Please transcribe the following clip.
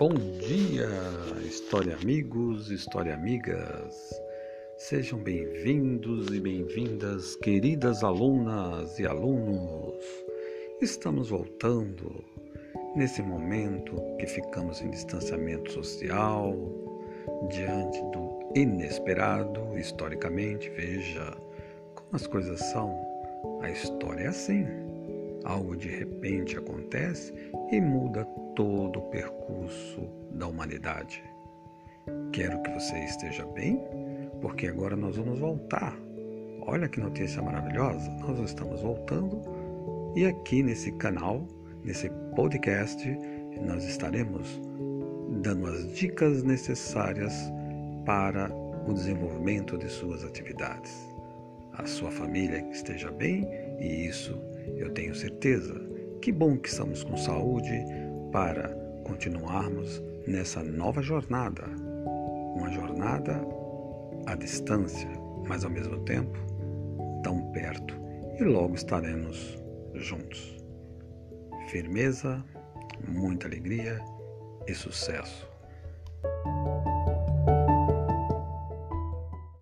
Bom dia, história amigos, história amigas. Sejam bem-vindos e bem-vindas, queridas alunas e alunos. Estamos voltando nesse momento que ficamos em distanciamento social, diante do inesperado, historicamente. Veja como as coisas são. A história é assim. Algo de repente acontece e muda todo o percurso da humanidade. Quero que você esteja bem, porque agora nós vamos voltar. Olha que notícia maravilhosa! Nós estamos voltando e aqui nesse canal, nesse podcast, nós estaremos dando as dicas necessárias para o desenvolvimento de suas atividades. A sua família esteja bem e isso eu tenho certeza. Que bom que estamos com saúde para continuarmos nessa nova jornada. Uma jornada à distância, mas ao mesmo tempo tão perto. E logo estaremos juntos. Firmeza, muita alegria e sucesso.